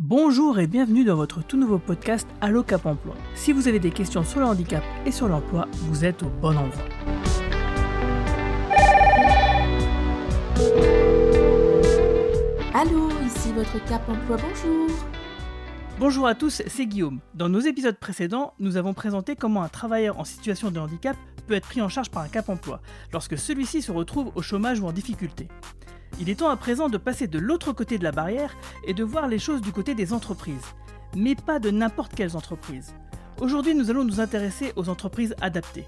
Bonjour et bienvenue dans votre tout nouveau podcast Allo Cap Emploi. Si vous avez des questions sur le handicap et sur l'emploi, vous êtes au bon endroit. Allô, ici votre Cap Emploi, bonjour. Bonjour à tous, c'est Guillaume. Dans nos épisodes précédents, nous avons présenté comment un travailleur en situation de handicap peut être pris en charge par un Cap Emploi lorsque celui-ci se retrouve au chômage ou en difficulté. Il est temps à présent de passer de l'autre côté de la barrière et de voir les choses du côté des entreprises. Mais pas de n'importe quelles entreprises. Aujourd'hui, nous allons nous intéresser aux entreprises adaptées.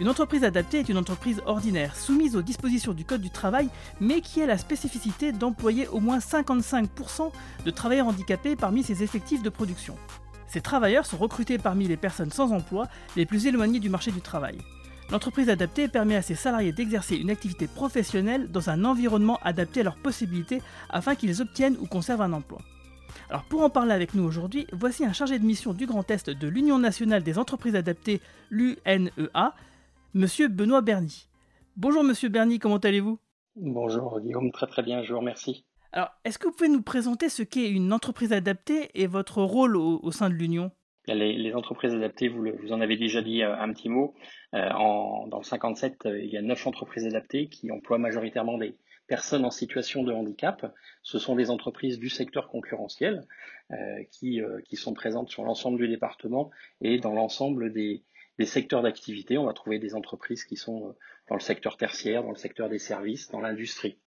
Une entreprise adaptée est une entreprise ordinaire, soumise aux dispositions du Code du travail, mais qui a la spécificité d'employer au moins 55% de travailleurs handicapés parmi ses effectifs de production. Ces travailleurs sont recrutés parmi les personnes sans emploi les plus éloignées du marché du travail. L'entreprise adaptée permet à ses salariés d'exercer une activité professionnelle dans un environnement adapté à leurs possibilités afin qu'ils obtiennent ou conservent un emploi. Alors pour en parler avec nous aujourd'hui, voici un chargé de mission du Grand Est de l'Union nationale des entreprises adaptées, l'UNEA, Monsieur Benoît Berny. Bonjour Monsieur Berny, comment allez-vous? Bonjour Guillaume, très très bien, je vous remercie. Alors, est-ce que vous pouvez nous présenter ce qu'est une entreprise adaptée et votre rôle au sein de l'Union? Les, entreprises adaptées, vous, en avez déjà dit euh, un petit mot. Euh, dans le 57, euh, il y a neuf entreprises adaptées qui emploient majoritairement des personnes en situation de handicap. Ce sont des entreprises du secteur concurrentiel qui, qui, sont présentes sur l'ensemble du département et dans l'ensemble des, des, secteurs d'activité. On va trouver des entreprises qui sont dans le secteur tertiaire, dans le secteur des services, dans l'industrie.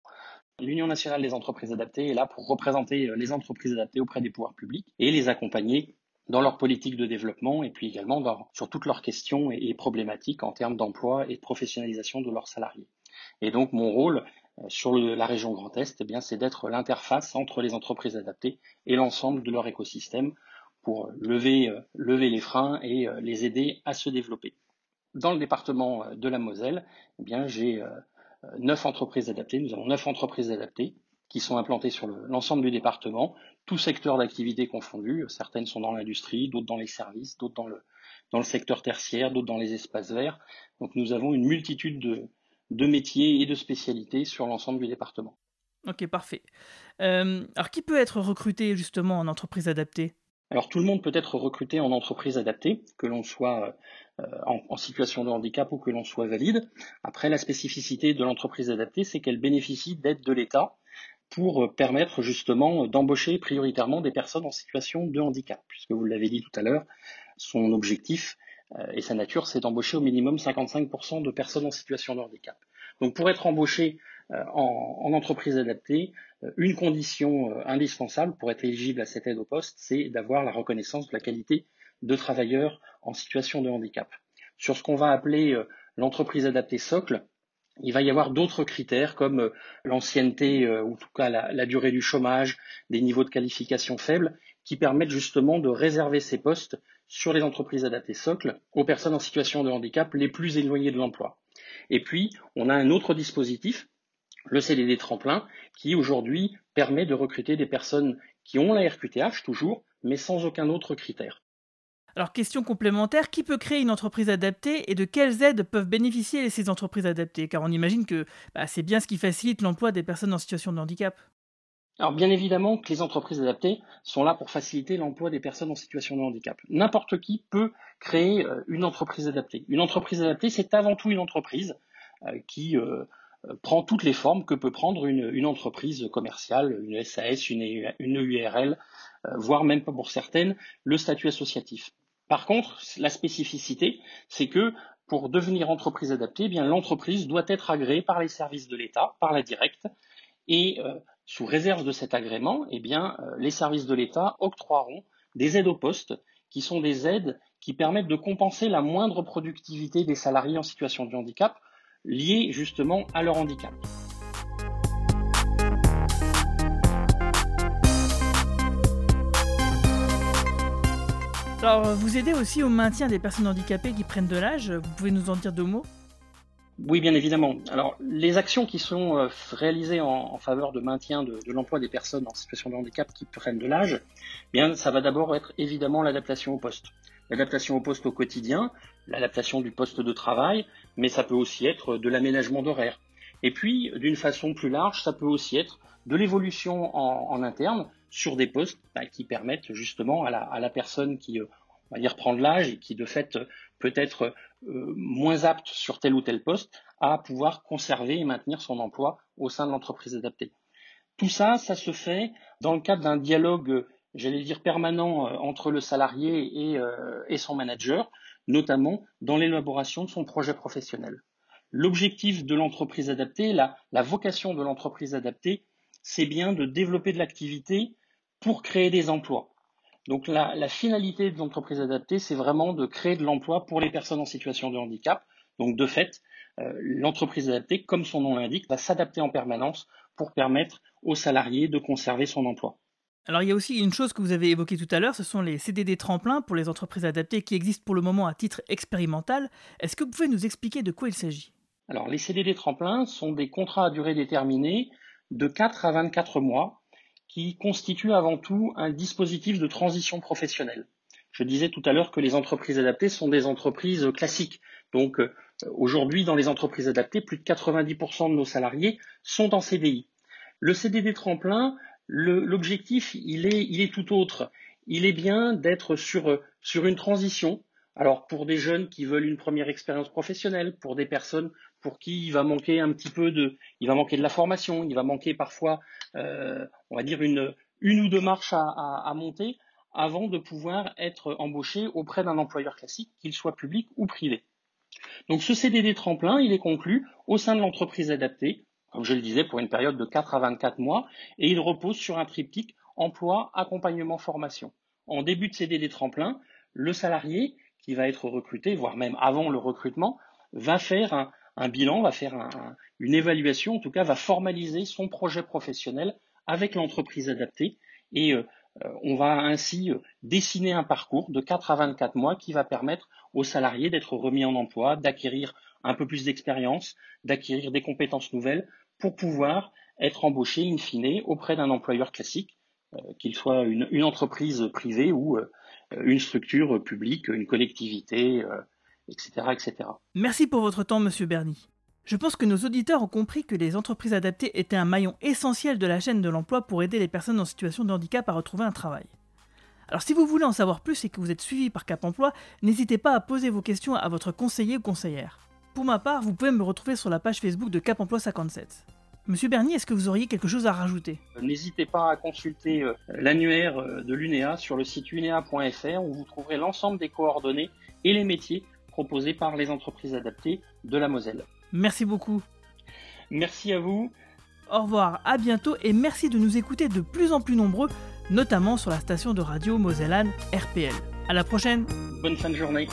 L'Union nationale des entreprises adaptées est là pour représenter les entreprises adaptées auprès des pouvoirs publics et les accompagner dans leur politique de développement et puis également sur toutes leurs questions et, problématiques en termes d'emploi et de professionnalisation de leurs salariés. Et donc mon rôle euh, sur la région Grand Est, eh bien, c'est d'être l'interface entre les entreprises adaptées et l'ensemble de leur écosystème pour lever, euh, lever les freins et euh, les aider à se développer. Dans le département de la Moselle, eh j'ai neuf entreprises adaptées. Nous avons neuf entreprises adaptées qui sont implantées sur l'ensemble du département, tous secteurs d'activité confondus. Certaines sont dans l'industrie, d'autres dans les services, d'autres dans le, dans le secteur tertiaire, d'autres dans les espaces verts. Donc nous avons une multitude de, de métiers et de spécialités sur l'ensemble du département. Ok, parfait. Euh, alors qui peut être recruté justement en entreprise adaptée? Alors tout le monde peut être recruté en entreprise adaptée, que l'on soit euh, en, en, situation de handicap ou que l'on soit valide. Après, la spécificité de l'entreprise adaptée, c'est qu'elle bénéficie d'aide de l'État pour euh, permettre justement d'embaucher prioritairement des personnes en situation de handicap, puisque vous l'avez dit tout à l'heure, son objectif euh, et sa nature, c'est d'embaucher au minimum 55% de personnes en situation de handicap. Donc pour être embauché euh, en, entreprise adaptée, une condition indispensable pour être éligible à cette aide au poste, c'est d'avoir la reconnaissance de la qualité de travailleur en situation de handicap. Sur ce qu'on va appeler l'entreprise adaptée socle, il va y avoir d'autres critères comme euh, l'ancienneté euh, ou en tout cas la, durée du chômage, des niveaux de qualification faibles, qui permettent justement de réserver ces postes sur les entreprises adaptées socles aux personnes en situation de handicap les plus éloignées de l'emploi. Et puis, on a un autre dispositif, le CDD tremplin, qui aujourd'hui permet de recruter des personnes qui ont la RQTH toujours, mais sans aucun autre critère. Alors, question complémentaire, qui peut créer une entreprise adaptée et de quelles aides peuvent bénéficier ces entreprises adaptées? Car on imagine que bah, c'est bien ce qui facilite l'emploi des personnes en situation de handicap. Alors bien évidemment que les entreprises adaptées sont là pour faciliter l'emploi des personnes en situation de handicap. N'importe qui peut créer euh, une entreprise adaptée. Une entreprise adaptée, c'est avant tout une entreprise euh, qui euh, prend toutes les formes que peut prendre une, entreprise commerciale, une SAS, une, une URL, voire même pour certaines, le statut associatif. Par contre, la spécificité, c'est que pour devenir entreprise adaptée, eh l'entreprise doit être agréée par les services de l'État, par la directe, et euh, sous réserve de cet agrément, eh euh, les services de l'État octroieront des aides au poste, qui sont des aides qui permettent de compenser la moindre productivité des salariés en situation de handicap liée justement à leur handicap. Alors, vous aidez aussi au maintien des personnes handicapées qui prennent de l'âge. Vous pouvez nous en dire deux mots? Oui, bien évidemment. Alors, les actions qui sont euh, réalisées en, faveur de maintien de, l'emploi des personnes en situation de handicap qui prennent de l'âge, bien, ça va d'abord être évidemment l'adaptation au poste. L'adaptation au poste au quotidien, l'adaptation du poste de travail, mais ça peut aussi être de l'aménagement d'horaire. Et puis, d'une façon plus large, ça peut aussi être de l'évolution en, interne sur des postes bah, qui permettent justement à la, personne qui, euh, on va dire, prend de l'âge et qui de fait peut être euh, moins apte sur tel ou tel poste à pouvoir conserver et maintenir son emploi au sein de l'entreprise adaptée. Tout ça, ça se fait dans le cadre d'un dialogue, j'allais dire, permanent entre le salarié et son manager, notamment dans l'élaboration de son projet professionnel. L'objectif de l'entreprise adaptée, la, vocation de l'entreprise adaptée, c'est bien de développer de l'activité pour créer des emplois. Donc la, finalité de l'entreprise adaptée, c'est vraiment de créer de l'emploi pour les personnes en situation de handicap. Donc de fait, euh, l'entreprise adaptée, comme son nom l'indique, va s'adapter en permanence pour permettre aux salariés de conserver son emploi. Alors il y a aussi une chose que vous avez évoquée tout à l'heure, ce sont les CDD tremplins pour les entreprises adaptées qui existent pour le moment à titre expérimental. Est-ce que vous pouvez nous expliquer de quoi il s'agit? Alors, les CDD tremplins sont des contrats à durée déterminée de 4 à 24 mois qui constituent avant tout un dispositif de transition professionnelle. Je disais tout à l'heure que les entreprises adaptées sont des entreprises classiques. Donc, euh, aujourd'hui, dans les entreprises adaptées, plus de 90% de nos salariés sont en CDI. Le CDD tremplin, l'objectif, il est, il est tout autre. Il est bien d'être sur une transition alors pour des jeunes qui veulent une première expérience professionnelle, pour des personnes pour qui il va manquer un petit peu de, il va manquer de la formation, il va manquer parfois, euh, on va dire une, une ou deux marches à, monter avant de pouvoir être embauché auprès d'un employeur classique, qu'il soit public ou privé. Donc ce CDD tremplin, il est conclu au sein de l'entreprise adaptée, comme je le disais, pour une période de 4 à 24 mois, et il repose sur un triptyque emploi, accompagnement, formation. En début de CDD tremplin, le salarié qui va être recruté, voire même avant le recrutement, va faire un, bilan, va faire une évaluation, en tout cas va formaliser son projet professionnel avec l'entreprise adaptée. Et euh, on va ainsi euh, dessiner un parcours de 4 à 24 mois qui va permettre aux salariés d'être remis en emploi, d'acquérir un peu plus d'expérience, d'acquérir des compétences nouvelles pour pouvoir être embauché in fine auprès d'un employeur classique, euh, qu'il soit une, entreprise privée ou euh, une structure publique, une collectivité, etc., euh, etc. Merci pour votre temps, Monsieur Berny. Je pense que nos auditeurs ont compris que les entreprises adaptées étaient un maillon essentiel de la chaîne de l'emploi pour aider les personnes en situation de handicap à retrouver un travail. Alors si vous voulez en savoir plus et que vous êtes suivi par Cap Emploi, n'hésitez pas à poser vos questions à votre conseiller ou conseillère. Pour ma part, vous pouvez me retrouver sur la page Facebook de Cap Emploi 57. Monsieur Bernier, est-ce que vous auriez quelque chose à rajouter? N'hésitez pas à consulter euh, l'annuaire euh, de l'UNEA sur le site unea.fr où vous trouverez l'ensemble des coordonnées et les métiers proposés par les entreprises adaptées de la Moselle. Merci beaucoup. Merci à vous. Au revoir, à bientôt et merci de nous écouter de plus en plus nombreux, notamment sur la station de radio Mosellane RPL. À la prochaine. Bonne fin de journée.